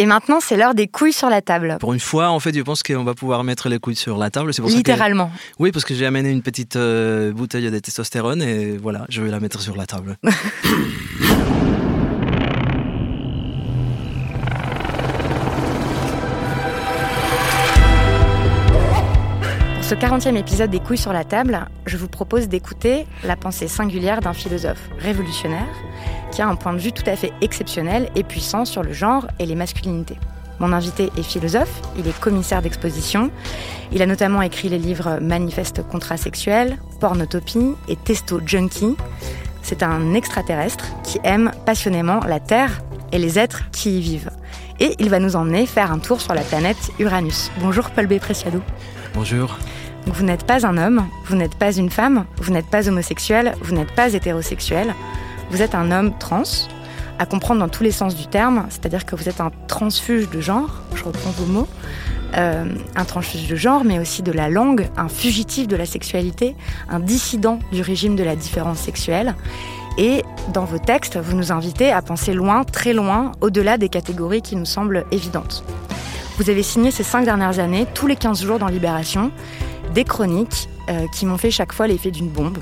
Et maintenant, c'est l'heure des couilles sur la table. Pour une fois, en fait, je pense qu'on va pouvoir mettre les couilles sur la table. Pour Littéralement. Oui, parce que j'ai amené une petite euh, bouteille de testostérone et voilà, je vais la mettre sur la table. ce 40e épisode des couilles sur la table, je vous propose d'écouter la pensée singulière d'un philosophe révolutionnaire qui a un point de vue tout à fait exceptionnel et puissant sur le genre et les masculinités. Mon invité est philosophe, il est commissaire d'exposition. Il a notamment écrit les livres Manifeste contrasexuel, Pornotopie et Testo Junkie. C'est un extraterrestre qui aime passionnément la Terre et les êtres qui y vivent. Et il va nous emmener faire un tour sur la planète Uranus. Bonjour Paul B. Preciado. Bonjour. Vous n'êtes pas un homme, vous n'êtes pas une femme, vous n'êtes pas homosexuel, vous n'êtes pas hétérosexuel. Vous êtes un homme trans, à comprendre dans tous les sens du terme, c'est-à-dire que vous êtes un transfuge de genre, je reprends vos mots, euh, un transfuge de genre, mais aussi de la langue, un fugitif de la sexualité, un dissident du régime de la différence sexuelle. Et dans vos textes, vous nous invitez à penser loin, très loin, au-delà des catégories qui nous semblent évidentes. Vous avez signé ces cinq dernières années, tous les 15 jours dans Libération, des chroniques euh, qui m'ont fait chaque fois l'effet d'une bombe,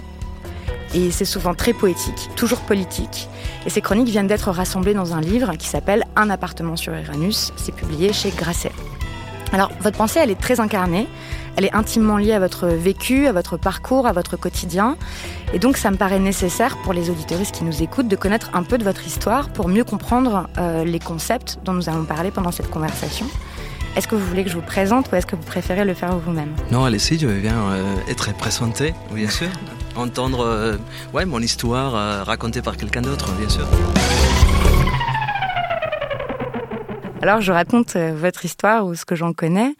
et c'est souvent très poétique, toujours politique. Et ces chroniques viennent d'être rassemblées dans un livre qui s'appelle Un appartement sur Uranus. C'est publié chez Grasset. Alors, votre pensée, elle est très incarnée. Elle est intimement liée à votre vécu, à votre parcours, à votre quotidien. Et donc, ça me paraît nécessaire pour les auditeuristes qui nous écoutent de connaître un peu de votre histoire pour mieux comprendre euh, les concepts dont nous allons parler pendant cette conversation. Est-ce que vous voulez que je vous présente ou est-ce que vous préférez le faire vous-même Non, allez-y, je viens euh, être présenté, bien sûr entendre euh, ouais, mon histoire euh, racontée par quelqu'un d'autre, bien sûr. Alors, je raconte votre histoire ou ce que j'en connais.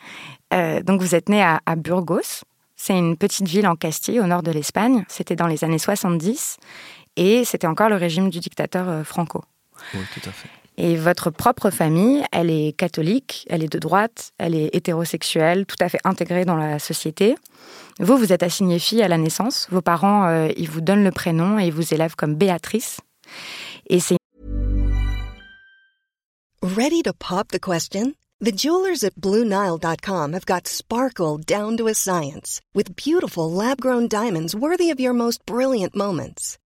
donc, vous êtes né à, Burgos. C'est une petite ville en Castille, au nord de l'Espagne. C'était dans les années 70 et c'était encore le régime du dictateur Franco. Oui, tout à fait. Et votre propre famille, elle est catholique, elle est de droite, elle est hétérosexuelle, tout à fait intégrée dans la société. Vous, vous êtes assignée fille à la naissance. Vos parents, euh, ils vous donnent le prénom et ils vous élèvent comme Béatrice. Et c'est. Ready to pop the question? The jewelers at BlueNile.com have got sparkle down to a science with beautiful lab-grown diamonds worthy of your most brilliant moments.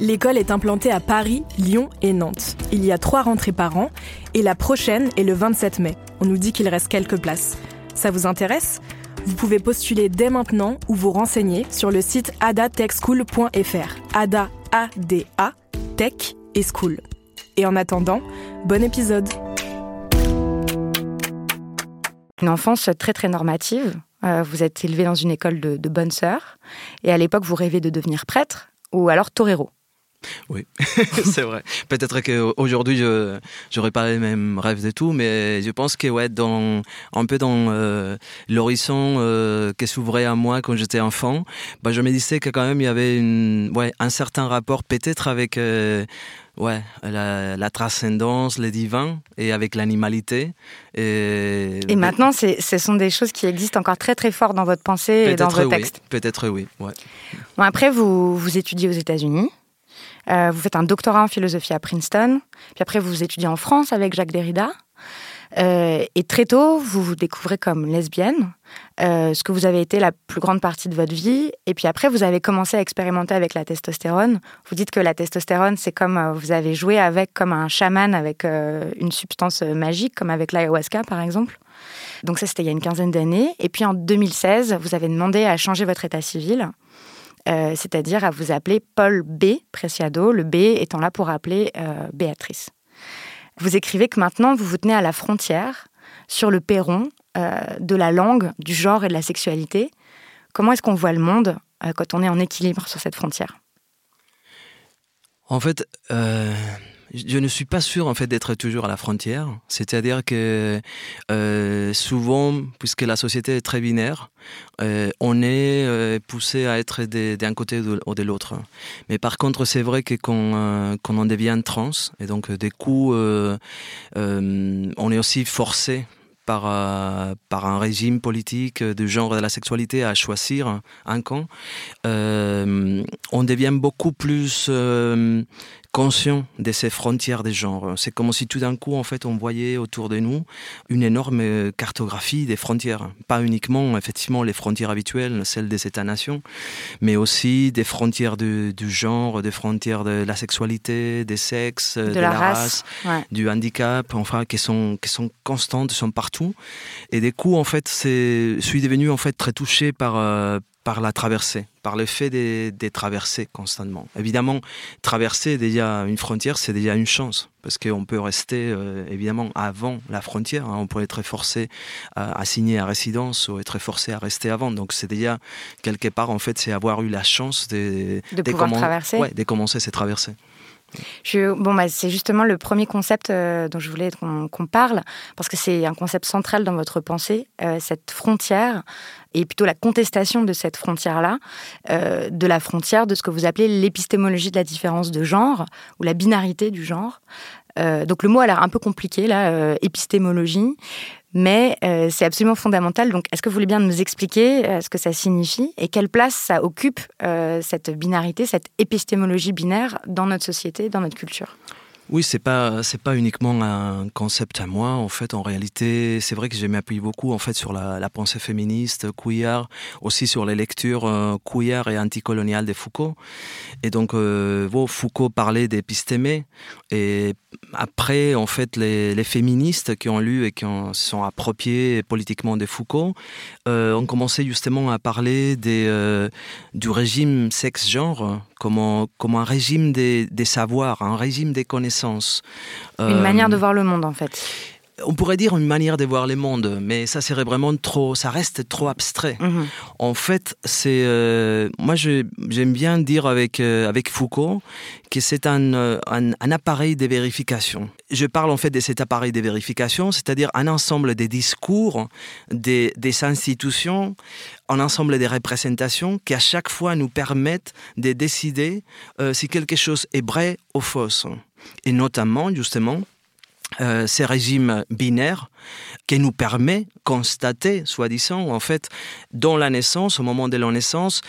L'école est implantée à Paris, Lyon et Nantes. Il y a trois rentrées par an et la prochaine est le 27 mai. On nous dit qu'il reste quelques places. Ça vous intéresse? Vous pouvez postuler dès maintenant ou vous renseigner sur le site adatechschool.fr. Ada, A-D-A, Tech et School. Et en attendant, bon épisode. Une enfance très très normative. Euh, vous êtes élevé dans une école de, de bonnes sœurs. Et à l'époque, vous rêvez de devenir prêtre ou alors torero. Oui, c'est vrai. Peut-être qu'aujourd'hui, je n'aurais pas les mêmes rêves et tout, mais je pense que ouais, dans, un peu dans euh, l'horizon euh, qui s'ouvrait à moi quand j'étais enfant, bah, je me disais que quand même il y avait une, ouais, un certain rapport peut-être avec euh, ouais, la, transcendance, le divin et avec l'animalité. Et, et maintenant, ce sont des choses qui existent encore très très fort dans votre pensée et dans vos textes. Peut-être oui. Ouais. Bon, après, vous, vous étudiez aux États-Unis. Euh, vous faites un doctorat en philosophie à Princeton. Puis après, vous étudiez en France avec Jacques Derrida. Euh, et très tôt, vous vous découvrez comme lesbienne, euh, ce que vous avez été la plus grande partie de votre vie. Et puis après, vous avez commencé à expérimenter avec la testostérone. Vous dites que la testostérone, c'est comme vous avez joué avec comme un chaman avec une substance magique, comme avec l'ayahuasca par exemple. Donc ça, c'était il y a une quinzaine d'années. Et puis en 2016, vous avez demandé à changer votre état civil c'est-à-dire à vous appeler Paul B. Preciado, le B étant là pour appeler Béatrice. Vous écrivez que maintenant vous vous tenez à la frontière, sur le perron de la langue, du genre et de la sexualité. Comment est-ce qu'on voit le monde quand on est en équilibre sur cette frontière? En fait, euh, je ne suis pas sûr en fait d'être toujours à la frontière. C'est-à-dire que euh, souvent, puisque la société est très binaire, euh, on est poussé à être d'un côté ou de l'autre. Mais par contre, c'est vrai que quand, quand, on devient trans, et donc des coups, on est aussi forcé par, euh, par un régime politique de genre de la sexualité à choisir un camp, euh, on devient beaucoup plus euh, conscient de ces frontières des genres. C'est comme si tout d'un coup, en fait, on voyait autour de nous une énorme cartographie des frontières. Pas uniquement, effectivement, les frontières habituelles, celles des États-nations, mais aussi des frontières du, genre, des frontières de la sexualité, des sexes, de, la, race, du handicap, enfin, qui sont, qui sont constantes, sont partout. Et des coups, en fait, je suis devenu, en fait, très touché par, euh, par la traversée, par le fait de, de traverser constamment. Évidemment, traverser déjà une frontière, c'est déjà une chance, parce qu'on peut rester euh, évidemment avant la frontière. Hein. on pourrait être forcé à, signer à résidence ou être forcé à rester avant. Donc c'est déjà quelque part en fait, c'est avoir eu la chance de, de, pouvoir traverser, ouais, de commencer ces traversées. Bon, bah, c'est justement le premier concept euh, dont je voulais qu'on parle, parce que c'est un concept central dans votre pensée, euh, cette frontière, et plutôt la contestation de cette frontière-là, euh, de la frontière de ce que vous appelez l'épistémologie de la différence de genre, ou la binarité du genre. donc le mot a l'air un peu compliqué, là, épistémologie mais euh, c'est absolument fondamental. Donc, est-ce que vous voulez bien nous expliquer euh, ce que ça signifie et quelle place ça occupe, euh, cette binarité, cette épistémologie binaire dans notre société, dans notre culture? Oui, c'est pas c'est pas uniquement un concept à moi. En fait, en réalité, c'est vrai que je m'appuie beaucoup en fait sur la, pensée féministe, queer, aussi sur les lectures euh, queer et anticoloniales de Foucault. Et donc, euh, Foucault parlait d'épistémé. Et après, en fait, les, les, féministes qui ont lu et qui ont, sont appropriés politiquement de Foucault euh, ont commencé justement à parler des, euh, du régime sexe-genre comme, comme un régime des, des savoirs, un régime des connaissances une manière de euh, voir le monde, en fait on pourrait dire une manière de voir le monde, mais ça serait vraiment trop, ça reste trop abstrait. Mhm. En fait, c'est, euh, moi j'aime bien dire avec euh, avec Foucault que c'est un, un, appareil de vérification. Je parle en fait de cet appareil de vérification, c'est-à-dire un ensemble des discours, des, des institutions, un ensemble des représentations qui à chaque fois nous permettent de décider si quelque chose est vrai ou faux et notamment justement euh, ces régimes binaires qui nous permet constater, soi-disant, en fait, dans la naissance, au moment de la naissance,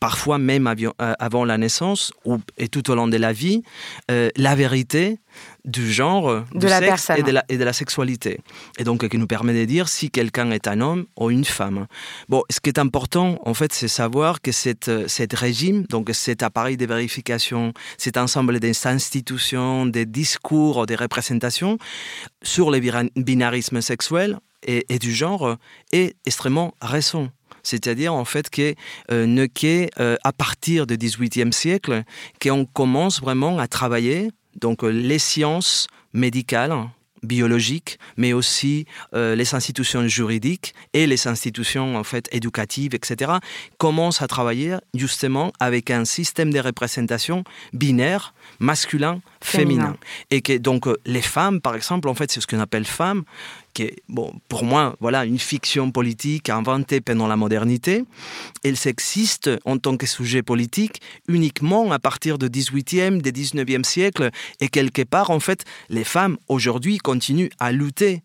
parfois même euh, avant la naissance ou, et tout au long de la vie, euh, la vérité du genre, de du la sexe et de la, et de la, sexualité. Et donc, qui nous permet de dire si quelqu'un est un homme ou une femme. Bon, ce qui est important, en fait, c'est savoir que cette, cet régime, donc cet appareil de vérification, cet ensemble des institutions, des discours, des représentations sur le binarisme sexuel et, et du genre est extrêmement récent c'est-à-dire en fait que euh, ne euh, à partir du XVIIIe siècle qu'on commence vraiment à travailler donc euh, les sciences médicales biologiques, mais aussi les institutions juridiques et les institutions en fait éducatives, etc., commencent à travailler justement avec un système de représentation binaire, masculin, féminin. Et que donc les femmes, par exemple, en fait, c'est ce qu'on appelle femmes, qui est, bon, pour moi, voilà, une fiction politique inventée pendant la modernité. Elle s'existe en tant que sujet politique uniquement à partir du 18e, du 19e siècle. Et quelque part, en fait, les femmes aujourd'hui continuent à lutter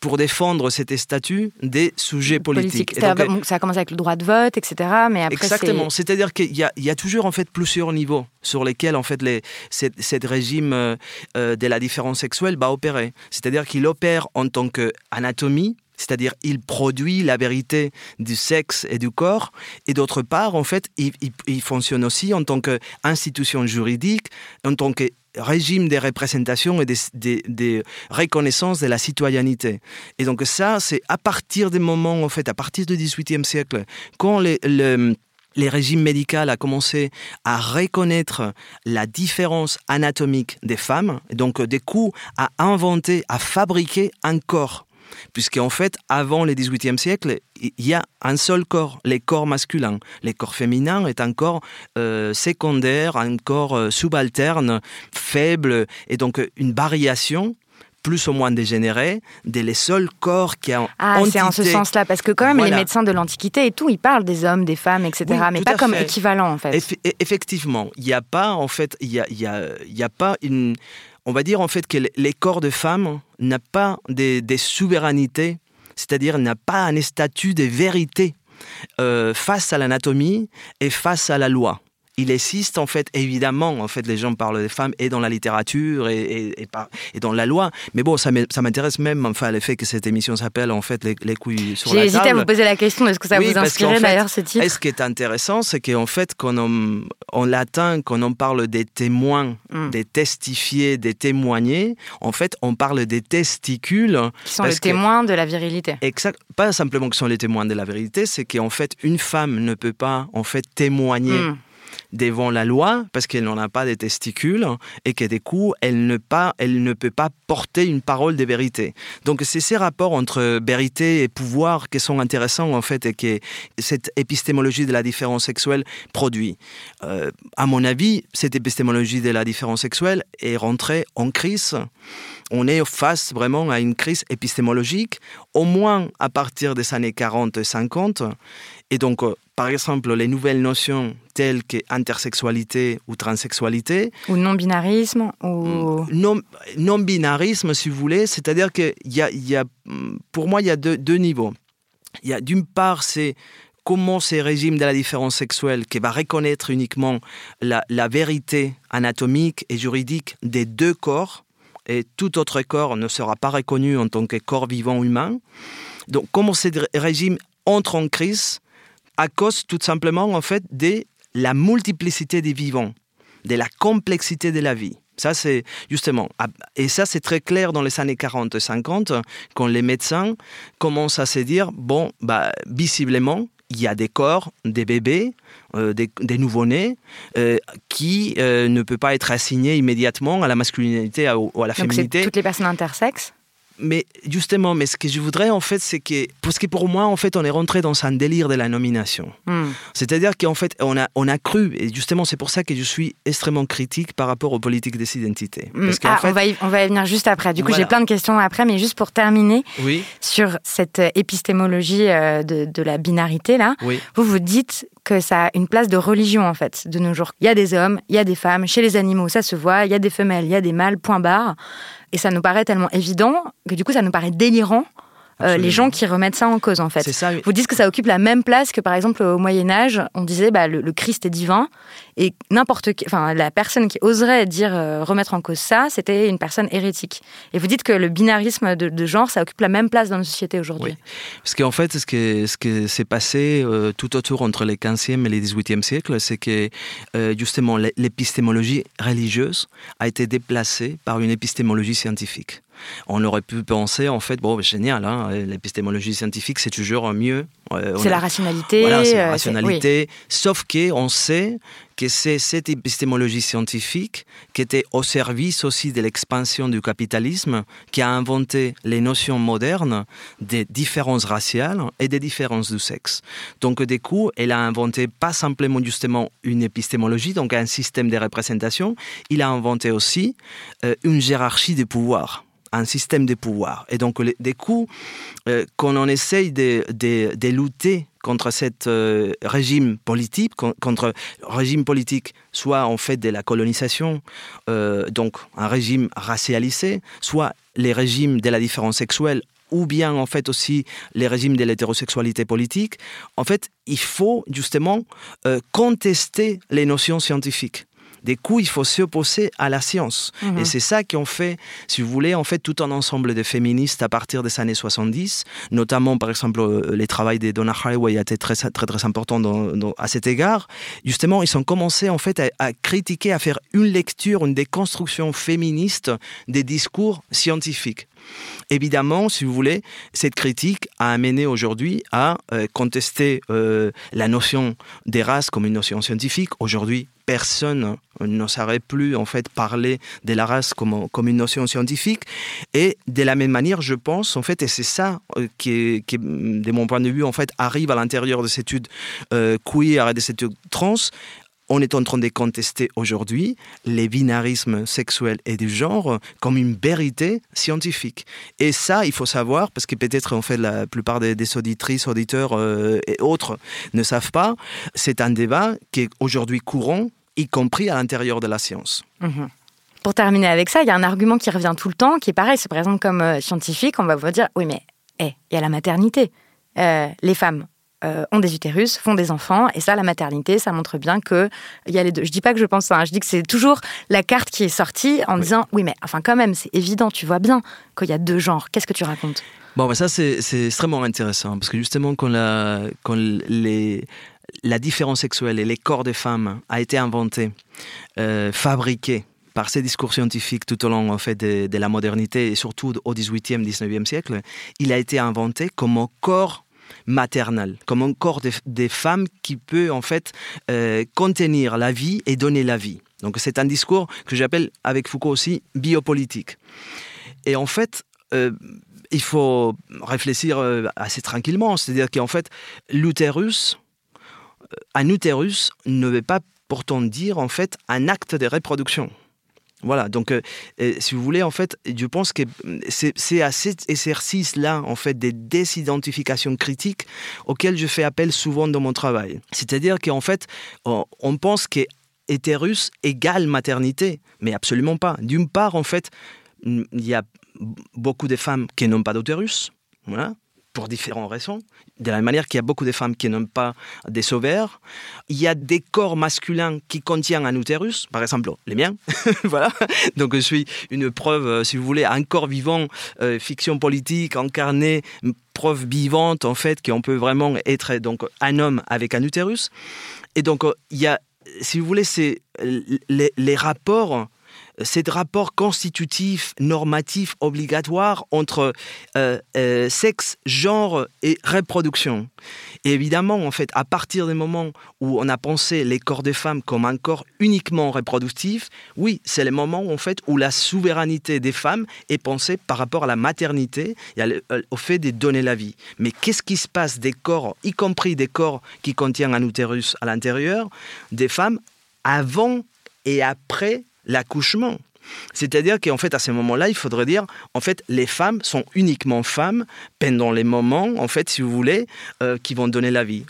pour défendre cet statut des sujets politiques. ça a commencé avec le droit de vote, etc. Mais après, exactement. C'est-à-dire qu'il y, y, a toujours en fait plusieurs niveaux sur lesquels en fait les, cette, régime euh, euh, de la différence sexuelle va opérer. C'est-à-dire qu'il opère en tant qu'anatomie, c'est-à-dire il produit la vérité du sexe et du corps, et d'autre part, en fait, il, il fonctionne aussi en tant qu'institution juridique, en tant que régime des représentations et des, reconnaissances de la citoyenneté. Et donc ça, c'est à partir des moments, en fait, à partir du XVIIIe siècle, quand les, régimes médicaux a commencé à reconnaître la différence anatomique des femmes, donc des coups à inventer, à fabriquer un corps. Puisqu'en fait, avant le XVIIIe siècle, il y a un seul corps, les corps masculins. Les corps féminins est un corps euh, secondaire, un corps euh, subalterne, faible, et donc une variation plus ou moins dégénéré, des les seuls corps qui ont Ah, c'est en ce sens-là, parce que quand même, les médecins de l'Antiquité et tout, ils parlent des hommes, des femmes, etc., mais pas comme équivalent, en fait. E-, effectivement, il n'y a pas, en fait, il y a, y, a, y a, pas une... On va dire, en fait, que les corps de femmes n'ont pas des, souverainetés, c'est-à-dire n'a pas un statut de vérité euh, face à l'anatomie et face à la loi il existe en fait, évidemment, en fait, les gens parlent des femmes et dans la littérature et, et, dans la loi. Mais bon, ça m'intéresse même, enfin, le fait que cette émission s'appelle en fait les, couilles sur la table. J'ai hésité à vous poser la question, est-ce que ça vous inspirait d'ailleurs ce titre Ce qui est intéressant, c'est qu'en fait, quand on, en latin, quand on parle des témoins, hmm. des testifiés, des témoignés, en fait, on parle des testicules. Qui sont les témoins de la virilité. Exact. Pas simplement que sont les témoins de la virilité, c'est qu'en fait, une femme ne peut pas en fait témoigner. Hmm devant la loi parce qu'elle n'en a pas de testicules et que du coup, elle ne, pas, elle ne peut pas porter une parole de vérité. Donc, c'est ces rapports entre vérité et pouvoir qui sont intéressants en fait et que cette épistémologie de la différence sexuelle produit. Euh, à mon avis, cette épistémologie de la différence sexuelle est rentrée en crise on est face vraiment à une crise épistémologique, au moins à partir des années 40 et 50. Et donc, euh, par exemple, les nouvelles notions telles que intersexualité ou transsexualité. Ou non-binarisme ou... Mm, non-binarisme, si vous voulez, c'est-à-dire qu'il y a, y a, pour moi, il y a deux, deux niveaux. Il y a d'une part, c'est comment ces régimes de la différence sexuelle qui va reconnaître uniquement la, la, vérité anatomique et juridique des deux corps, et tout autre corps ne sera pas reconnu en tant que corps vivant humain. Donc comment ces régimes entrent en crise à cause tout simplement en fait de la multiplicité des vivants, de la complexité de la vie. Ça, c'est justement, et ça, c'est très clair dans les années 40-50, quand les médecins commencent à se dire, bon, bah, visiblement, il y a des corps, des bébés, euh, des, des nouveau-nés, euh, qui euh, ne peuvent pas être assignés immédiatement à la masculinité ou à la féminité. toutes les personnes intersexes mais justement, mais ce que je voudrais en fait, c'est que parce que pour moi, en fait, on est rentré dans un délire de la nomination. Hmm. C'est-à-dire qu'en fait, on a on a cru et justement, c'est pour ça que je suis extrêmement critique par rapport aux politiques des identités. Hmm. Ah, on va y, on va y venir juste après. Du coup, j'ai plein de questions après, mais juste pour terminer oui. sur cette épistémologie euh, de, de la binarité là, vous vous dites que ça a une place de religion en fait de nos jours. Il y a des hommes, il y a des femmes, chez les animaux ça se voit, il y a des femelles, il y a des mâles, point barre. Et ça nous paraît tellement évident que du coup, ça nous paraît délirant euh, les gens qui remettent ça en cause en fait. Ça, Vous dites que ça occupe la même place que par exemple au Moyen Âge, on disait bah, le, Christ est divin et n'importe enfin la personne qui oserait dire euh, remettre en cause ça, c'était une personne hérétique. Et vous dites que le binarisme de, genre, ça occupe la même place dans nos sociétés aujourd'hui. Oui. Parce qu'en fait, ce qui ce que s'est passé euh, tout autour entre les 15e et les 18e siècles, c'est que justement l'épistémologie religieuse a été déplacée par une épistémologie scientifique on aurait pu penser, en fait, bon, génial, hein, l'épistémologie scientifique, c'est toujours mieux. c'est la rationalité. Voilà, c'est la euh, rationalité. Sauf qu'on sait que c'est cette épistémologie scientifique qui était au service aussi de l'expansion du capitalisme qui a inventé les notions modernes des différences raciales et des différences du sexe. Donc, du coup, elle a inventé pas simplement justement une épistémologie, donc un système de représentation, il a inventé aussi euh, une hiérarchie de pouvoir un système de pouvoir. Et donc, des coups, euh, quand on essaye de, lutter contre ce euh, régime politique, contre régime politique, soit en fait de la colonisation, euh, donc un régime racialisé, soit les régimes de la différence sexuelle ou bien en fait aussi les régimes de l'hétérosexualité politique, en fait, il faut justement contester les notions scientifiques. Des coups, il faut s'opposer à la science. Et mhm. c'est ça qu'on fait, si vous voulez, en fait, tout un ensemble de féministes à partir des années 70, notamment, par exemple, euh, les travaux de Donna Haraway a été très, très, très important à cet égard. Justement, ils ont commencé, en fait, à, critiquer, à faire une lecture, une déconstruction féministe des discours scientifiques. Évidemment, si vous voulez, cette critique a amené aujourd'hui à euh, contester euh, la notion des races comme une notion scientifique. Aujourd'hui, personne ne saurait plus en fait parler de la race comme, comme une notion scientifique. Et de la même manière, je pense en fait, et c'est ça euh, qui, qui, de mon point de vue, en fait, arrive à l'intérieur de cette étude queer et de cette étude trans, on est en train de contester aujourd'hui les binarismes sexuels et du genre comme une vérité scientifique. Et ça, il faut savoir, parce que peut-être en fait la plupart des, auditrices, auditeurs euh, et autres ne savent pas, c'est un débat qui est aujourd'hui courant, y compris à l'intérieur de la science. Mhm. Pour terminer avec ça, il y a un argument qui revient tout le temps, qui est pareil, par exemple comme euh, scientifique, on va vous dire, oui mais il y a la maternité. Euh, les femmes euh, ont des utérus, font des enfants, et ça, la maternité, ça montre bien que il y a les deux. Je dis pas que je pense ça, hein. je dis que c'est toujours la carte qui est sortie en disant oui, mais enfin quand même, c'est évident, tu vois bien qu'il y a deux genres. Qu'est-ce que tu racontes? Bon, bah ça c'est extrêmement intéressant parce que justement quand la quand les la différence sexuelle et les corps des femmes a été inventé, euh, fabriqué par ces discours scientifiques tout au long en fait, de, de la modernité et surtout au 18e, 19e siècle, il a été inventé comme un corps maternelle, comme un corps des, femmes qui peut en fait euh, contenir la vie et donner la vie. Donc c'est un discours que j'appelle avec Foucault aussi biopolitique. Et en fait, euh, il faut réfléchir euh, assez tranquillement, c'est-à-dire qu'en fait, l'utérus, un utérus ne veut pas pourtant dire en fait un acte de reproduction. Voilà, donc euh, si vous voulez, en fait, je pense que c'est à cet exercice-là, en fait, des désidentifications critiques auxquelles je fais appel souvent dans mon travail. C'est-à-dire qu'en fait, on pense que hétérus égale maternité, mais absolument pas. D'une part, en fait, il y a beaucoup de femmes qui n'ont pas d'utérus, voilà, pour différentes raisons. De la même manière qu'il y a beaucoup de femmes qui n'ont pas des sauveurs. Il y a des corps masculins qui contiennent un utérus, par exemple les miens. voilà. Donc je suis une preuve, euh, si vous voulez, un corps vivant, euh, fiction politique, incarné, preuve vivante en fait qu'on peut vraiment être donc un homme avec un utérus. Et donc euh, il y a, si vous voulez, c'est les rapports ces rapport constitutif, normatif, obligatoire entre euh, euh, sexe, genre et reproduction. Évidemment, en fait, à partir du moment où on a pensé les corps des femmes comme un corps uniquement reproductif, oui, c'est le moment en fait où la souveraineté des femmes est pensée par rapport à la maternité et euh, au fait de donner la vie. Mais qu'est-ce qui se passe des corps, y compris des corps qui contiennent un utérus à l'intérieur, des femmes avant et après l'accouchement. C'est-à-dire qu'en fait, à ce moment-là, il faudrait dire, en fait, les femmes sont uniquement femmes pendant les moments, en fait, si vous voulez, euh, qui vont donner la vie.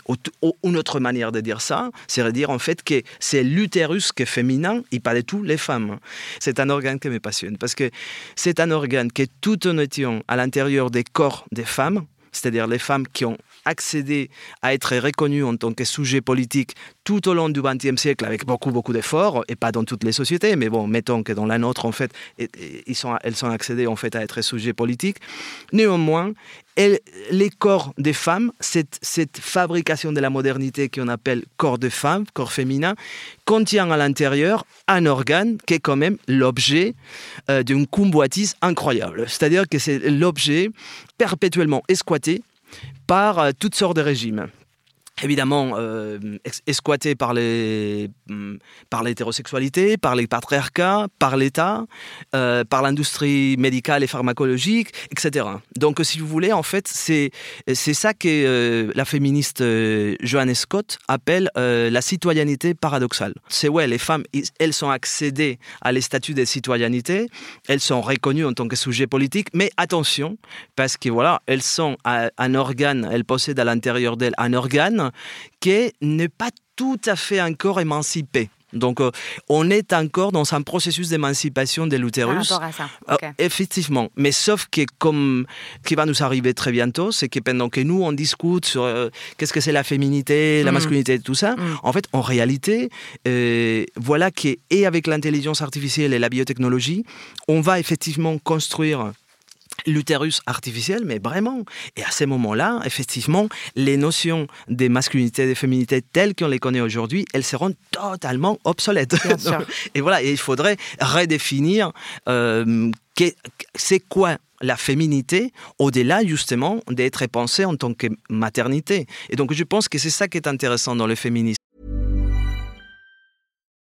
Une autre manière de dire ça, c'est de dire en fait que c'est l'utérus qui est féminin et pas du tout les femmes. C'est un organe qui me passionne parce que c'est un organe qui est tout en étant à l'intérieur des corps des femmes, c'est-à-dire les femmes qui ont accéder à être reconnu en tant que sujet politique tout au long du XXe siècle avec beaucoup, beaucoup d'efforts, et pas dans toutes les sociétés, mais bon, mettons que dans la nôtre, en fait, ils sont, elles sont accédées en fait à être sujet politique. Néanmoins, les corps des femmes, cette, cette fabrication de la modernité qu'on appelle corps de femme, corps féminin, contient à l'intérieur un organe qui est quand même l'objet euh, d'une convoitise incroyable. C'est-à-dire que c'est l'objet perpétuellement esquatté par euh, toutes sortes de régimes évidemment euh, par les mm, par l'hétérosexualité, par les patriarcats, par l'État, euh, par l'industrie médicale et pharmacologique, etc. Donc, si vous voulez, en fait, c'est c'est ça que euh, la féministe euh, Joanne Scott appelle la citoyenneté paradoxale. C'est ouais, les femmes, elles sont accédées à les statuts de citoyenneté, elles sont reconnues en tant que sujet politique, mais attention, parce que voilà, elles sont un organe, elles possèdent à l'intérieur d'elles un organe qui n'est pas tout à fait encore émancipé. Donc, euh, on est encore dans un processus d'émancipation de l'utérus. Euh, effectivement. Mais sauf que, comme qui va nous arriver très bientôt, c'est que pendant que nous, on discute sur euh, qu'est-ce que c'est la féminité, la mm. masculinité, tout ça, mm. en fait, en réalité, voilà que, et avec l'intelligence artificielle et la biotechnologie, on va effectivement construire l'utérus artificiel, mais vraiment. Et à ce moment-là, effectivement, les notions des masculinités et des féminités telles qu'on les connaît aujourd'hui, elles seront totalement obsolètes. et voilà, et il faudrait redéfinir euh, c'est quoi la féminité au-delà justement d'être pensée en tant que maternité. Et donc je pense que c'est ça qui est intéressant dans le féminisme.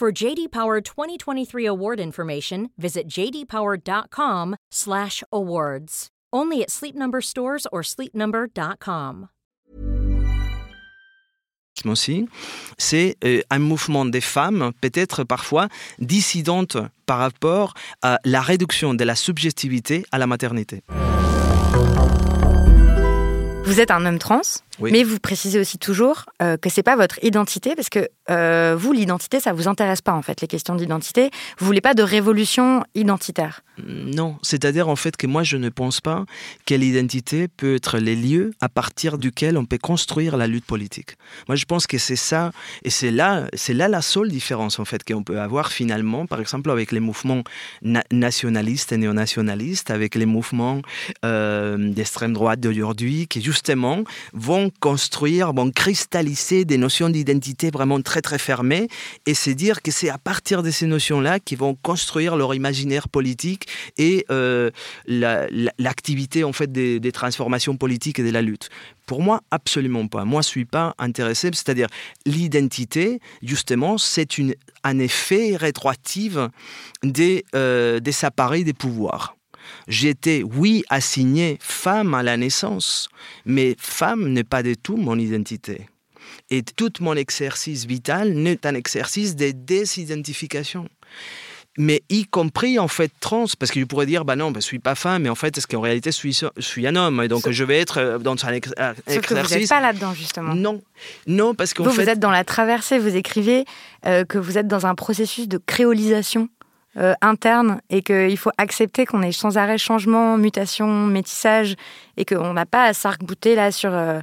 For JD Power 2023 award information, visit jdpower.com/awards. Only at Sleep Number stores or sleepnumber.com. aussi, c'est euh, un mouvement des femmes, peut-être parfois dissidentes par rapport à la réduction de la subjectivité à la maternité. Vous êtes un homme trans, mais vous précisez aussi toujours euh, que c'est pas votre identité, parce que euh, vous, l'identité, ça vous intéresse pas en fait, les questions d'identité. Vous voulez pas de révolution identitaire. Non, c'est-à-dire en fait que moi je ne pense pas que l'identité peut être les lieux à partir duquel on peut construire la lutte politique. Moi je pense que c'est ça, et c'est là, c'est là la seule différence en fait qu'on peut avoir finalement, par exemple avec les mouvements nationalistes et néonationalistes, avec les mouvements euh, d'extrême droite d'aujourd'hui, qui justement vont construire, vont cristalliser des notions d'identité vraiment très très fermées, et c'est dire que c'est à partir de ces notions-là qu'ils vont construire leur imaginaire politique et euh, l'activité en fait des, transformations politiques et de la lutte. Pour moi, absolument pas. Moi, je suis pas intéressé. C'est-à-dire l'identité, justement, c'est un effet rétroactif des, euh, des appareils des pouvoirs. J'étais, oui, assigné femme à la naissance, mais femme n'est pas du tout mon identité. Et tout mon exercice vital n'est un exercice de désidentification mais y compris en fait trans, parce que je pourrais dire, bah non, bah, je suis pas femme, mais en fait, est-ce qu'en réalité, je suis, je suis un homme, et donc je vais être euh, dans un ex exercice. Que vous n'êtes pas là-dedans, justement. Non, non, parce qu'en fait... Vous êtes dans la traversée, vous écrivez euh, que vous êtes dans un processus de créolisation euh, interne et qu'il faut accepter qu'on ait sans arrêt changement, mutation, métissage et qu'on n'a pas à s'arc-bouter là sur euh,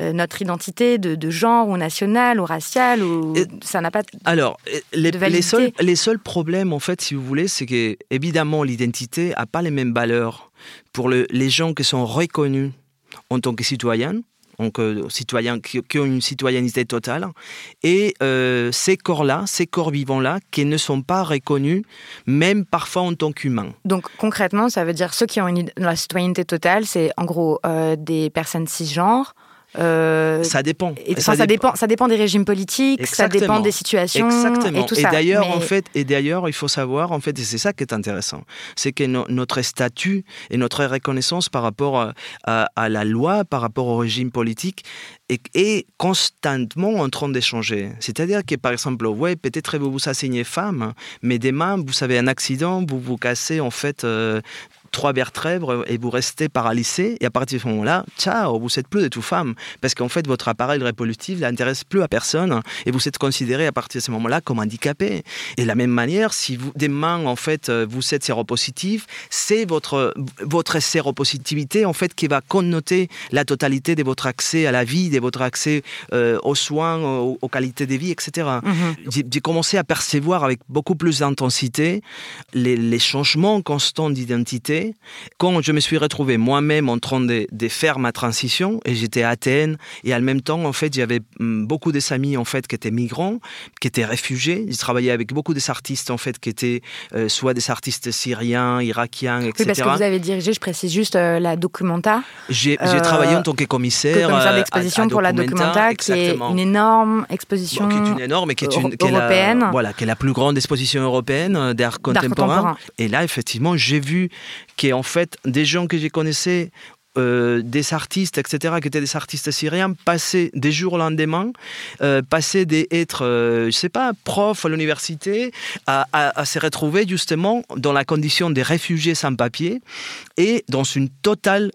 euh, notre identité de, genre ou national ou racial ou ça n'a pas alors les, les, seuls, les seuls problèmes en fait si vous voulez c'est que évidemment l'identité a pas les mêmes valeurs pour le, les gens qui sont reconnus en tant que citoyens donc euh, citoyens qui, ont une citoyenneté totale, et euh, ces corps-là, ces corps vivants-là, qui ne sont pas reconnus, même parfois en tant qu'humains. Donc concrètement, ça veut dire ceux qui ont une, la citoyenneté totale, c'est en gros euh, des personnes cisgenres, euh, ça dépend. ça, dépend. ça, dépend. des régimes politiques, ça dépend des situations Exactement. et tout ça. Et d'ailleurs, en fait, et d'ailleurs, il faut savoir, en fait, et c'est ça qui est intéressant, c'est que notre statut et notre reconnaissance par rapport à, la loi, par rapport au régime politique, est, constamment en train d'échanger. C'est-à-dire que, par exemple, ouais, peut-être vous vous assignez femme, mais demain, vous avez un accident, vous vous cassez en fait euh, trois vertèbres et vous restez paralysé. Et à partir de ce moment-là, ciao, vous n'êtes plus de tout femme. Parce qu'en fait, votre appareil reproductif n'intéresse plus à personne et vous êtes considéré à partir de ce moment-là comme handicapé. Et de la même manière, si vous, demain, en fait, vous êtes séropositif, c'est votre, votre séropositivité, en fait, qui va connoter la totalité de votre accès à la vie, de votre accès euh, aux soins, aux, qualités de vie, etc. Mm-hmm. J'ai commencé à percevoir avec beaucoup plus d'intensité les, les changements constants d'identité quand je me suis retrouvé moi-même en train de, faire ma transition, et j'étais à Athènes, et en même temps, en fait, j'avais hum, beaucoup de amis en fait qui étaient migrants, qui étaient réfugiés. J'ai travaillé avec beaucoup d'artistes en fait qui étaient euh, soit des artistes syriens, irakiens, etc. Oui, parce que vous avez dirigé, je précise juste euh, la Documenta. J'ai travaillé en tant que commissaire. Commissaire euh, d'exposition pour la Documenta, qui est une énorme exposition qui est une énorme, et qui est une européenne. voilà, qui est la plus grande exposition européenne d'art contemporain. contemporain. Et là, effectivement, j'ai vu qui est en fait des gens que j'ai connaissais euh, des artistes, etc., qui étaient des artistes syriens, passaient des jours au lendemain, euh, passaient d'être, euh, je sais pas, prof à l'université, à, à, se retrouver justement dans la condition des réfugiés sans papier et dans une totale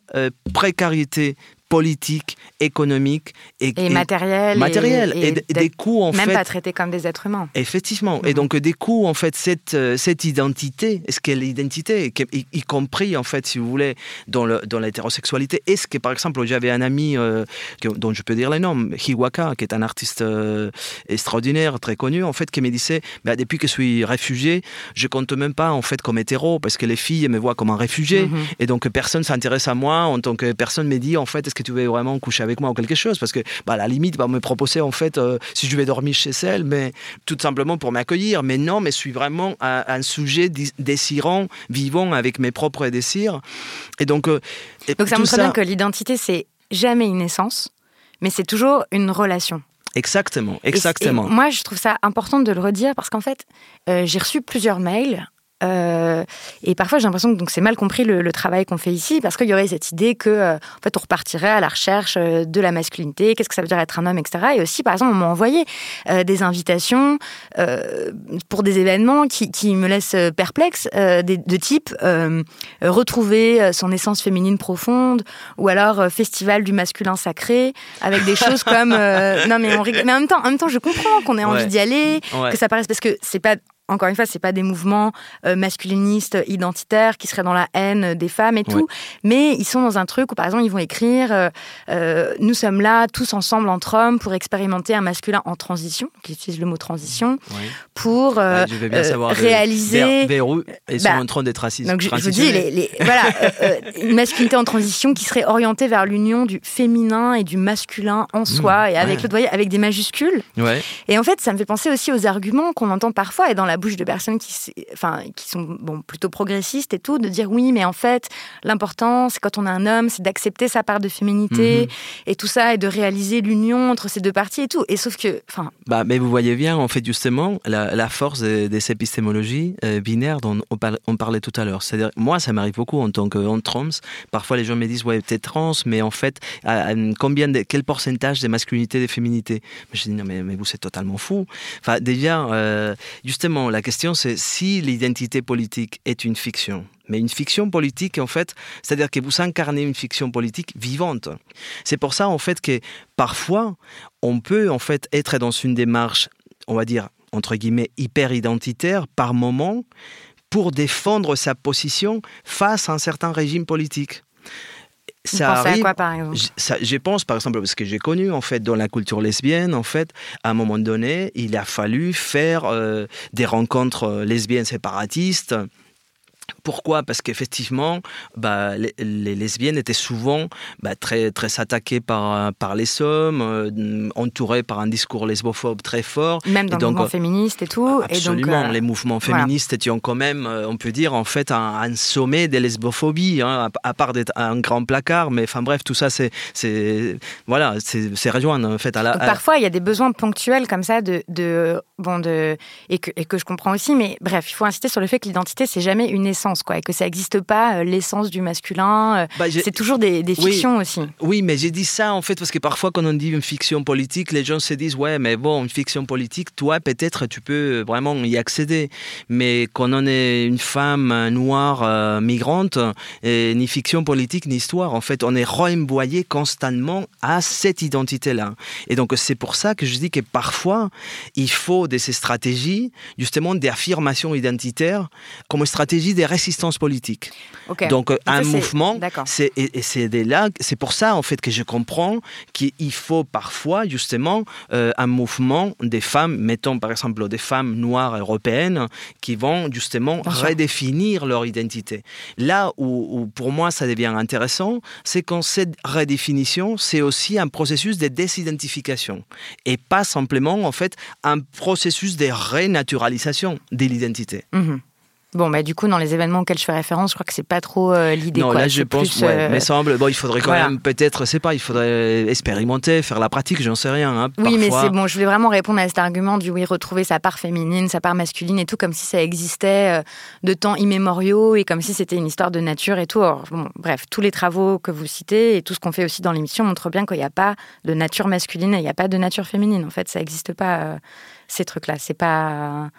précarité politique, économique et, et matériel. Matériel. Et, des coûts, en même fait. Même pas traités comme des êtres humains. Effectivement. Et mhm. donc, des coûts, en fait, cette, euh, cette identité, est-ce qu'elle est l'identité, y, compris, en fait, si vous voulez, dans l'hétérosexualité, dans est-ce que, par exemple, j'avais un ami euh, dont je peux dire les noms, Hiwaka, qui est un artiste euh, extraordinaire, très connu, en fait, qui me disait, bah, depuis que je suis réfugié, je compte même pas, en fait, comme hétéro, parce que les filles me voient comme un réfugié. Mhm. Et donc, personne s'intéresse à moi en tant que personne me dit, en fait, que tu veux vraiment coucher avec moi ou quelque chose Parce que, bah, à la limite, va me proposer, en fait, euh, si je vais dormir chez elle, mais tout simplement pour m'accueillir. Mais non, mais je suis vraiment un, sujet désirant, vivant avec mes propres désirs. Et donc, euh, donc ça montre bien que l'identité, c'est jamais une essence, mais c'est toujours une relation. Exactement, exactement. moi, je trouve ça important de le redire parce qu'en fait, euh, j'ai reçu plusieurs mails euh, et parfois, j'ai l'impression que donc c'est mal compris le, travail qu'on fait ici, parce qu'il y aurait cette idée que, euh, en fait, on repartirait à la recherche euh, de la masculinité, qu'est-ce que ça veut dire être un homme, etc. Et aussi, par exemple, on m'a envoyé des invitations pour des événements qui, qui me laissent perplexe, de type retrouver son essence féminine profonde, ou alors festival du masculin sacré, avec des choses comme non mais on rigole. mais en même temps, en même temps, je comprends qu'on ait envie d'y aller, que ça paraisse parce que c'est pas encore une fois, c'est pas des mouvements euh, masculinistes identitaires qui seraient dans la haine des femmes et tout, mais ils sont dans un truc où, par exemple, ils vont écrire euh, euh, Nous sommes là, tous ensemble entre hommes, pour expérimenter un masculin en transition, qui utilise le mot transition, pour réaliser. Vers, et sont en train d'être racistes. Donc, je, vous dis, les, voilà, une masculinité en transition qui serait orientée vers l'union du féminin et du masculin en mmh, soi, et avec, le, avec des majuscules. Et en fait, ça me fait penser aussi aux arguments qu'on entend parfois, et dans la bouche de personnes qui, enfin, qui sont bon, plutôt progressistes et tout, de dire oui, mais en fait, l'important, c'est quand on est un homme, c'est d'accepter sa part de féminité mhm. et tout ça, et de réaliser l'union entre ces deux parties et tout. Et sauf que, enfin. Bah, mais vous voyez bien, en fait, justement, la, force des, épistémologies euh, binaires dont on, parlait tout à l'heure. C'est-à-dire, moi, ça m'arrive beaucoup en tant que trans. Parfois, les gens me disent, ouais, t'es trans, mais en fait, combien de, quel pourcentage de masculinité, de féminité Je dis, non, mais, mais vous, c'est totalement fou. Enfin, déjà, euh, justement, la question c'est si l'identité politique est une fiction. Mais une fiction politique, en fait, c'est-à-dire que vous incarnez une fiction politique vivante. C'est pour ça, en fait, que parfois, on peut, en fait, être dans une démarche, on va dire, entre guillemets, hyper identitaire par moment pour défendre sa position face à un certain régime politique ça arrive. À quoi, par exemple? Je pense, par exemple, parce que j'ai connu, en fait, dans la culture lesbienne, en fait, à un moment donné, il a fallu faire euh, des rencontres euh, lesbiennes séparatistes pourquoi? Parce qu'effectivement, bah, les, lesbiennes étaient souvent bah, très, très attaquées par, par les hommes, euh, entourées par un discours lesbophobe très fort. Même dans le mouvement féministe et tout. Absolument, et donc, les mouvements féministes étaient quand même, euh, on peut dire, en fait, un, sommet des lesbophobies, hein, à, part d'être un grand placard. Mais enfin bref, tout ça, c'est, voilà, c'est rejoindre en fait. À la, Parfois, il y a des besoins ponctuels comme ça de, de bon de et que, et que je comprends aussi. Mais bref, il faut insister sur le fait que l'identité, c'est jamais une essence, quoi, et que ça n'existe pas euh, l'essence du masculin. Euh, bah, c'est toujours des, fictions aussi. Oui, mais j'ai dit ça en fait parce que parfois quand on dit une fiction politique, les gens se disent ouais, mais bon, une fiction politique, toi peut-être tu peux vraiment y accéder, mais quand on est une femme noire euh, migrante, et ni fiction politique ni histoire, en fait, on est renvoyé constamment à cette identité-là. Et donc c'est pour ça que je dis que parfois il faut de ces stratégies justement d'affirmation identitaire comme stratégie de résistance politique. Donc un mouvement, c'est et, c'est là, c'est pour ça en fait que je comprends qu'il faut parfois justement euh, un mouvement des femmes, mettons par exemple des femmes noires européennes, qui vont justement redéfinir leur identité. Là où, pour moi ça devient intéressant, c'est qu'en cette redéfinition, c'est aussi un processus de désidentification et pas simplement en fait un processus de renaturalisation de l'identité. Mhm. Bon, bah, du coup, dans les événements auxquels je fais référence, je crois que c'est pas trop euh, l'idée. Non, quoi. là, je pense, plus, ouais, euh, mais semble, bon, il faudrait quand voilà. même, peut-être, c'est pas, il faudrait expérimenter, faire la pratique, j'en sais rien. hein, Oui, mais c'est bon. Je voulais vraiment répondre à cet argument du oui, retrouver sa part féminine, sa part masculine et tout, comme si ça existait euh, de temps immémoriaux et comme si c'était une histoire de nature et tout. Alors, bon, bref, tous les travaux que vous citez et tout ce qu'on fait aussi dans l'émission montrent bien qu'il n'y a pas de nature masculine et il n'y a pas de nature féminine. En fait, ça n'existe pas euh, ces trucs-là. C'est pas.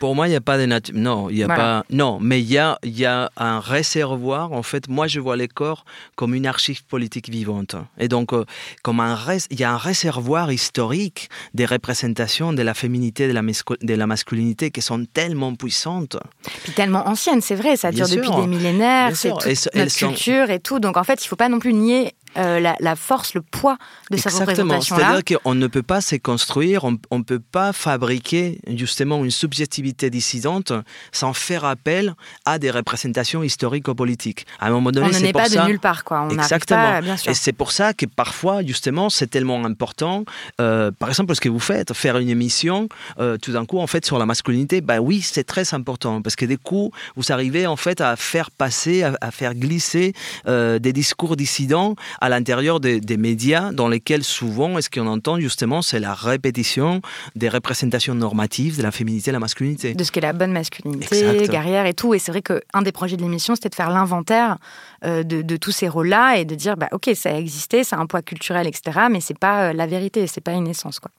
Pour moi, il n'y a pas de nature. Non, il y a Voilà. pas. Non, mais il y a, y a un réservoir. En fait, moi, je vois les corps comme une archive politique vivante. Et donc, euh, comme un res- il y a un réservoir historique des représentations de la féminité, de la, mascu- de la masculinité qui sont tellement puissantes. Puis tellement ancienne, c'est vrai. Ça dure depuis des millénaires. C'est toute Et notre sont- culture et tout. Donc en fait, il faut pas non plus nier euh, la, la force, le poids de cette Exactement. représentation-là. C'est-à-dire qu'on ne peut pas se construire, on ne peut pas fabriquer justement une subjectivité dissidente sans faire appel à des représentations historiques ou politiques. À un moment donné, On ne c'est naît pour pas ça. de nulle part, quoi. On Exactement. pas, bien sûr. Et c'est pour ça que parfois, justement, c'est tellement important. euh, par exemple, ce que vous faites, faire une émission, euh, tout d'un coup, en fait, sur la masculinité, ben oui, c'est très important parce que du coup, vous arrivez en fait à faire passer, à, à faire glisser des discours dissidents à l'intérieur des, des médias dans lesquels souvent, est-ce qu'on entend justement, c'est la répétition des représentations normatives de la féminité et la masculinité. de ce qu'est la bonne masculinité, Exact. guerrière et tout. Et c'est vrai qu'un des projets de l'émission, c'était de faire l'inventaire de, de tous ces rôles-là et de dire, bah, ok, ça a existé, ça a un poids culturel, etc. Mais c'est pas euh, la vérité, c'est pas une essence, quoi.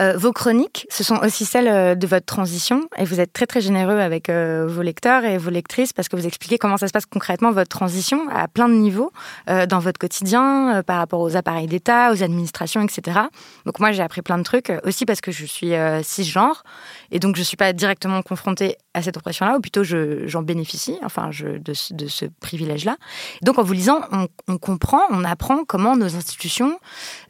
Euh, vos chroniques, ce sont aussi celles euh, de votre transition, et vous êtes très très généreux avec euh, vos lecteurs et vos lectrices parce que vous expliquez comment ça se passe concrètement votre transition à plein de niveaux euh, dans votre quotidien, euh, par rapport aux appareils d'État, aux administrations, etc. Donc moi j'ai appris plein de trucs euh, aussi parce que je suis euh, cisgenre et donc je suis pas directement confrontée à cette oppression-là, ou plutôt je- j'en bénéficie, enfin je, de ce privilège-là. Donc en vous lisant, on, comprend, on apprend comment nos institutions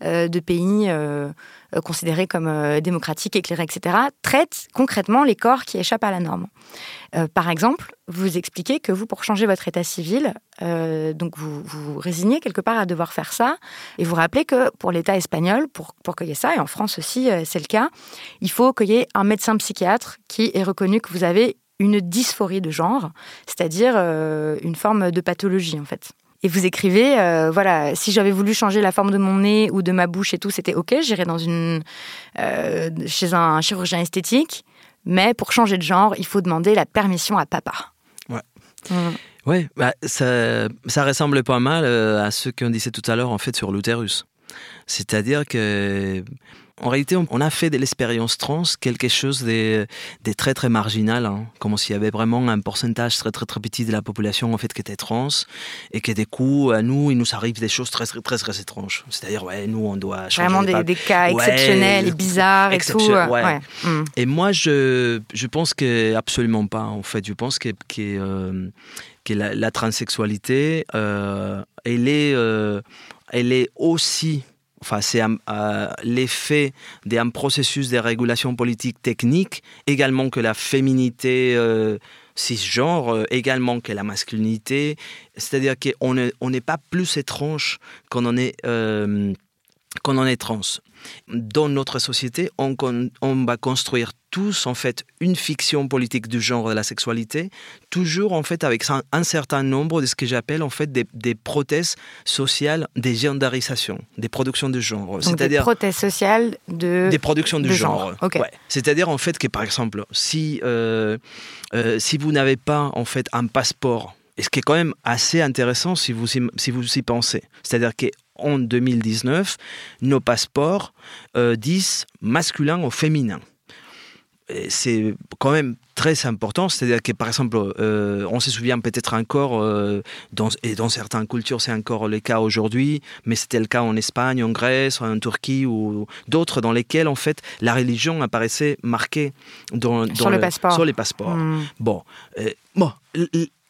euh, de pays euh, euh, considérés comme démocratiques, éclairés, etc., traitent concrètement les corps qui échappent à la norme. Par exemple, vous expliquez que vous, pour changer votre état civil, donc vous vous résignez quelque part à devoir faire ça, et vous rappelez que pour l'État espagnol, pour, pour ait ça, et en France aussi c'est le cas, il faut ait un médecin psychiatre qui ait reconnu que vous avez une dysphorie de genre, c'est-à-dire euh, une forme de pathologie en fait. Et vous écrivez, euh, voilà, si j'avais voulu changer la forme de mon nez ou de ma bouche et tout, c'était ok, j'irais dans une euh, chez un chirurgien esthétique, mais pour changer de genre, il faut demander la permission à papa. Ouais. Mm. Oui, bah, ça, ça ressemble pas mal à ce qu'on disait tout à l'heure en fait sur l'utérus. C'est-à-dire que en réalité, on- a fait de l'expérience trans quelque chose de, de très très marginal, hein. comme s'il y avait vraiment un pourcentage très très très petit de la population en fait qui était trans, et que du coup, à nous, il nous arrive des choses très très très, très étranges. C'est-à-dire, ouais, nous, on doit changer Vraiment de des, cas Ouais, exceptionnels et bizarres et tout. euh, ouais. Mm. Et moi, je, je pense que absolument pas, en fait. Je pense que, que, euh, que la, la transsexualité, euh, elle, est, euh, elle est aussi, enfin, c'est euh, l'effet d'un processus de régulation politique technique, également que la féminité euh, cisgenre, euh, également que la masculinité. C'est-à-dire qu'on n'est pas plus étrange qu'on en qu'on en est trans. Dans notre société, on, va construire tous en fait une fiction politique du genre de la sexualité, toujours en fait avec un, un certain nombre de ce que j'appelle en fait des, des prothèses sociales des genderisations, des productions de genre. Donc des prothèses sociales de... des productions de, de genre. genre. Ouais. C'est-à-dire en fait que par exemple, si euh, euh, si vous n'avez pas en fait un passeport, et ce qui est quand même assez intéressant si vous y, si vous y pensez, c'est-à-dire qu'en 2019, nos passeports euh, disent masculin ou féminin. C'est quand même très important, c'est-à-dire que par exemple, euh, on se souvient peut-être encore, euh, dans, et dans certaines cultures c'est encore le cas aujourd'hui, mais c'était le cas en Espagne, en Grèce, en Turquie ou d'autres dans lesquels en fait la religion apparaissait marquée dans, Sur dans le passeport. Sur les passeports. Mm. Bon, euh, bon,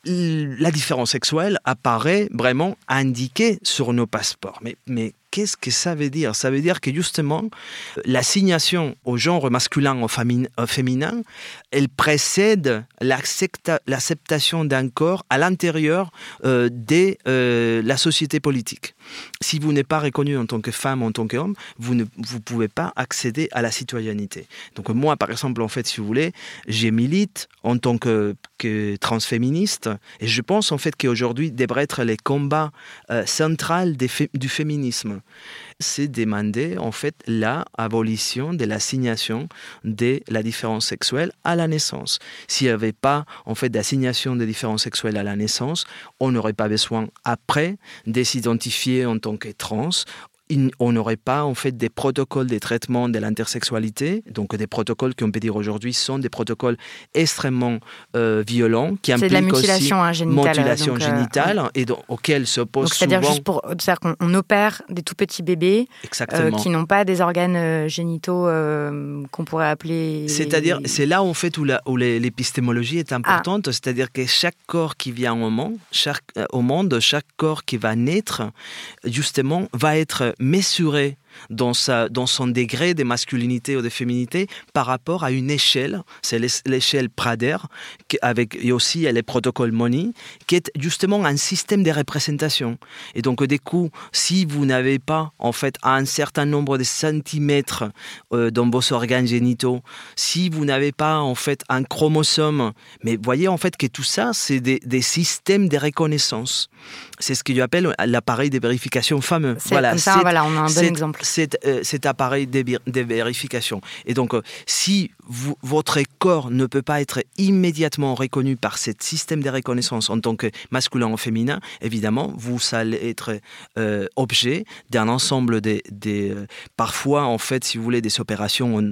la différence sexuelle apparaît vraiment indiquée sur nos passeports. Qu'est-ce que ça veut dire? Ça veut dire que justement, l'assignation au genre masculin ou féminin, elle précède l'acceptation d'un corps à l'intérieur euh, de euh, la société politique. Si vous n'êtes pas reconnu en tant que femme, en tant qu'homme, vous ne pouvez pas accéder à la citoyenneté. Donc moi, par exemple, en fait, si vous voulez, j'ai milite en tant que, transféministe, et je pense en fait qu'aujourd'hui devrait être les combats euh, central du féminisme c'est demander en fait l'abolition de l'assignation de la différence sexuelle à la naissance. S'il n'y avait pas en fait d'assignation de différence sexuelle à la naissance, on n'aurait pas besoin après de s'identifier en tant que trans on n'aurait pas en fait des protocoles de traitement de l'intersexualité, donc des protocoles qu'on peut dire aujourd'hui sont des protocoles extrêmement euh, violents qui impliquent de la mutilation aussi génitale, mutilation donc, euh, génitale et auxquels s'opposent souvent. C'est-à-dire juste pour, c'est-à-dire qu'on opère des tout petits bébés euh, qui n'ont pas des organes génitaux qu'on pourrait appeler. C'est-à-dire, c'est là en fait où, où l'épistémologie est importante, Ah. c'est-à-dire que chaque corps qui vient au monde, chaque, au monde, chaque corps qui va naître, justement, va être mesuré dans, sa, dans son degré de masculinité ou de féminité par rapport à une échelle, c'est l'échelle Prader, avec et aussi les protocoles Money, qui est justement un système de représentation. Et donc, du coup, si vous n'avez pas, en fait, un certain nombre de centimètres euh, dans vos organes génitaux, si vous n'avez pas, en fait, un chromosome, mais voyez, en fait, que tout ça, c'est des, des systèmes de reconnaissance. C'est ce que j'appelle l'appareil de vérification fameux. Voilà, comme ça, voilà, on a un bon exemple cet, euh, cet appareil de, de, vérification. Et donc, euh, si vous, votre corps ne peut pas être immédiatement reconnu par ce système de reconnaissance en tant que masculin ou féminin, évidemment, vous allez être euh, objet d'un ensemble de, de, parfois, en fait, si vous voulez, des opérations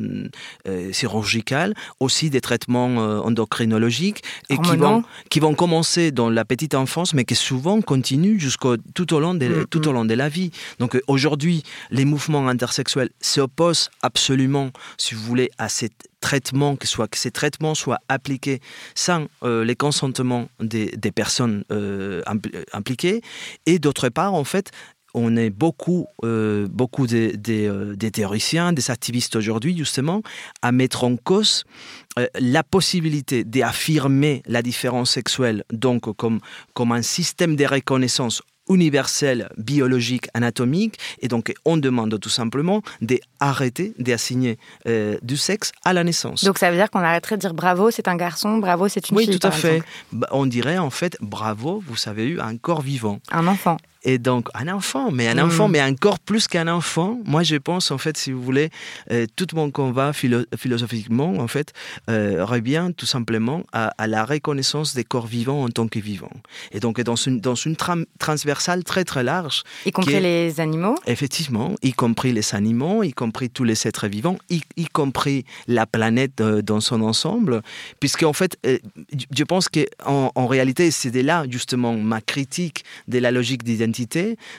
chirurgicales, aussi des traitements endocrinologiques, et qui vont, qui vont commencer dans la petite enfance, mais qui souvent continuent jusqu'au tout au long de, mm -hmm. tout au long de la vie. Donc aujourd'hui, les mouvements intersexuels s'opposent absolument, si vous voulez, à cette traitement, que, soit, que ces traitements soient appliqués sans euh, les consentements des, des personnes euh, impliquées. Et d'autre part, en fait, on est beaucoup, euh, beaucoup des, des, des, théoriciens, des activistes aujourd'hui, justement, à mettre en cause euh, la possibilité d'affirmer la différence sexuelle, donc comme, comme un système de reconnaissance universel, biologique, anatomique. Et donc, on demande tout simplement d'arrêter d'assigner euh, du sexe à la naissance. Donc, ça veut dire qu'on arrêterait de dire bravo, c'est un garçon, bravo, c'est une oui, fille. Oui, tout à fait. Bah, on dirait en fait, bravo, vous avez eu un corps vivant. Un enfant. Et donc, un enfant, mais un mmh. enfant, mais encore plus qu'un enfant. Moi, je pense, en fait, si vous voulez, euh, tout mon combat philo philosophiquement, en fait, euh, revient tout simplement à, à, la reconnaissance des corps vivants en tant que vivants. Et donc, dans une, dans une tram transversale très, très large. Y compris est, les animaux? Effectivement, y compris les animaux, y compris tous les êtres vivants, y, y compris la planète euh, dans son ensemble. Puisqu'en fait, euh, je pense qu'en en réalité, c'est de là, justement, ma critique de la logique d'identité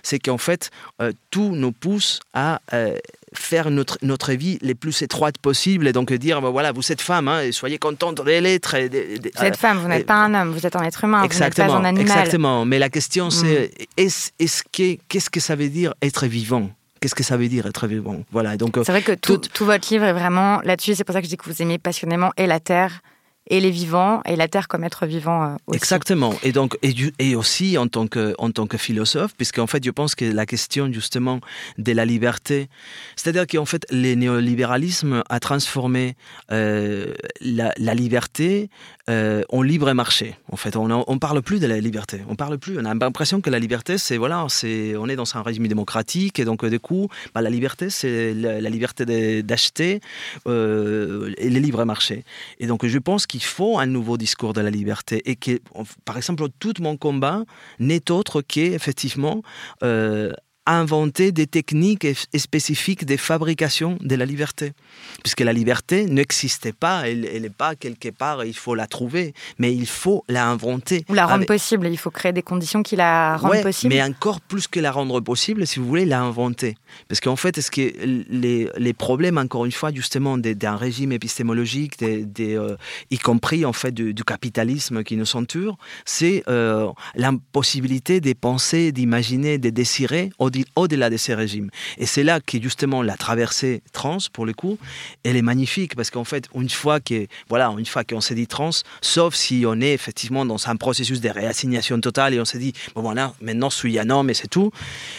c'est qu'en fait, euh, tout nous pousse à euh, faire notre, notre vie les plus étroite possible et donc dire ben voilà vous êtes femme hein, et soyez contente de l'être vous êtes femme vous n'êtes pas un homme vous êtes un être humain exactement, vous n'êtes pas un animal. exactement. Mais la question c'est mm. est-ce est qu'est-ce que ça veut dire être vivant? Qu'est-ce que ça veut dire être vivant? Voilà donc c'est vrai que tout, tout, tout votre livre est vraiment là-dessus c'est pour ça que je dis que vous aimez passionnément et la terre et les vivants et la terre comme être vivant euh, aussi. Exactement. Et donc et, aussi en tant que en tant que philosophe, puisqu'en fait je pense que la question justement de la liberté, c'est-à-dire qu'en fait le néolibéralisme a transformé euh, la, liberté euh, en libre marché. En fait, on ne parle plus de la liberté. On parle plus. On a l'impression que la liberté, c'est voilà, c'est on est dans un régime démocratique et donc du coup, bah, la liberté, c'est la, la, liberté d'acheter euh, et le libre marché. Et donc je pense qu'il faut un nouveau discours de la liberté et que, par exemple, tout mon combat n'est autre qu'effectivement euh, inventer des techniques spécifiques de fabrication de la liberté. Puisque la liberté n'existait pas, elle n'est pas quelque part, il faut la trouver, mais il faut la inventer. Ou la rendre avec... possible, il faut créer des conditions qui la rendent ouais, possible. Mais encore plus que la rendre possible, si vous voulez, la inventer. Parce qu'en fait, est-ce que les, les, problèmes, encore une fois, justement, d'un régime épistémologique, des, des, euh, y compris en fait du, du capitalisme qui nous entoure, c'est euh, l'impossibilité de penser, d'imaginer, de désirer au au-delà de ces régimes. Et c'est là que justement la traversée trans, pour le coup, elle est magnifique parce qu'en fait, une fois que voilà, une fois qu'on s'est dit trans, sauf si on est effectivement dans un processus de réassignation totale et on s'est dit bon voilà, maintenant je suis un homme et c'est tout.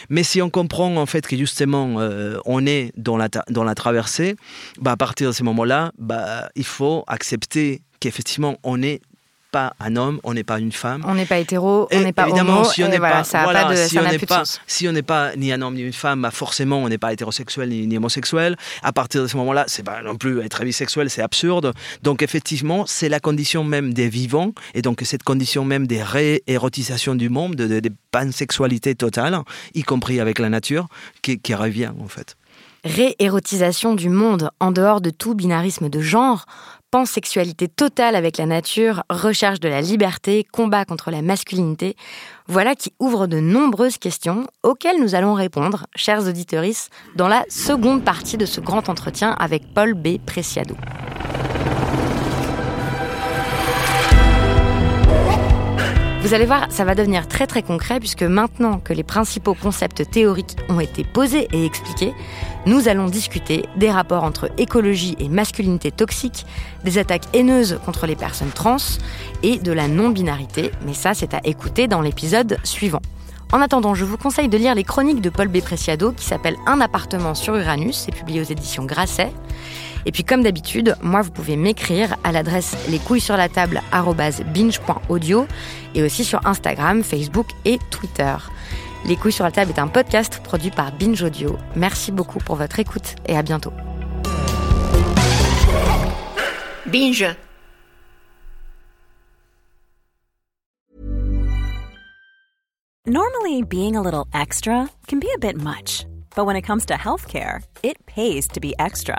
Mais si on comprend en fait que justement euh, on est dans la dans la traversée, bah, à partir de ce moment-là, bah, il faut accepter qu'effectivement on est pas un homme, on n'est pas une femme. On n'est pas hétéro, on n'est pas homo. Si on n'est pas, ça pas de, si on n'est pas, si on n'est pas ni un homme ni une femme, bah forcément on n'est pas hétérosexuel ni, homosexuel. À partir de ce moment-là, c'est pas non plus être bisexuel, c'est absurde. Donc effectivement, c'est la condition même des vivants et donc cette condition même des réérotisation du monde, de, de, pansexualité totale, y compris avec la nature, qui, qui revient en fait réérotisation du monde en dehors de tout binarisme de genre, pansexualité totale avec la nature, recherche de la liberté, combat contre la masculinité, voilà qui ouvre de nombreuses questions auxquelles nous allons répondre, chers auditeurs, dans la seconde partie de ce grand entretien avec Paul B. Preciado. Vous allez voir, ça va devenir très très concret puisque maintenant que les principaux concepts théoriques ont été posés et expliqués, nous allons discuter des rapports entre écologie et masculinité toxique, des attaques haineuses contre les personnes trans et de la non-binarité, mais ça c'est à écouter dans l'épisode suivant. En attendant, je vous conseille de lire les chroniques de Paul B. Preciado qui s'appelle Un appartement sur Uranus, c'est publié aux éditions Grasset. Et puis comme d'habitude, moi vous pouvez m'écrire à l'adresse les couilles sur la table binge.audio et aussi sur Instagram, Facebook et Twitter. Les couilles sur la table est un podcast produit par Binge Audio. Merci beaucoup pour votre écoute et à bientôt. Binge. Normally, being a little extra can be a bit much, but when it comes to healthcare, it pays to be extra.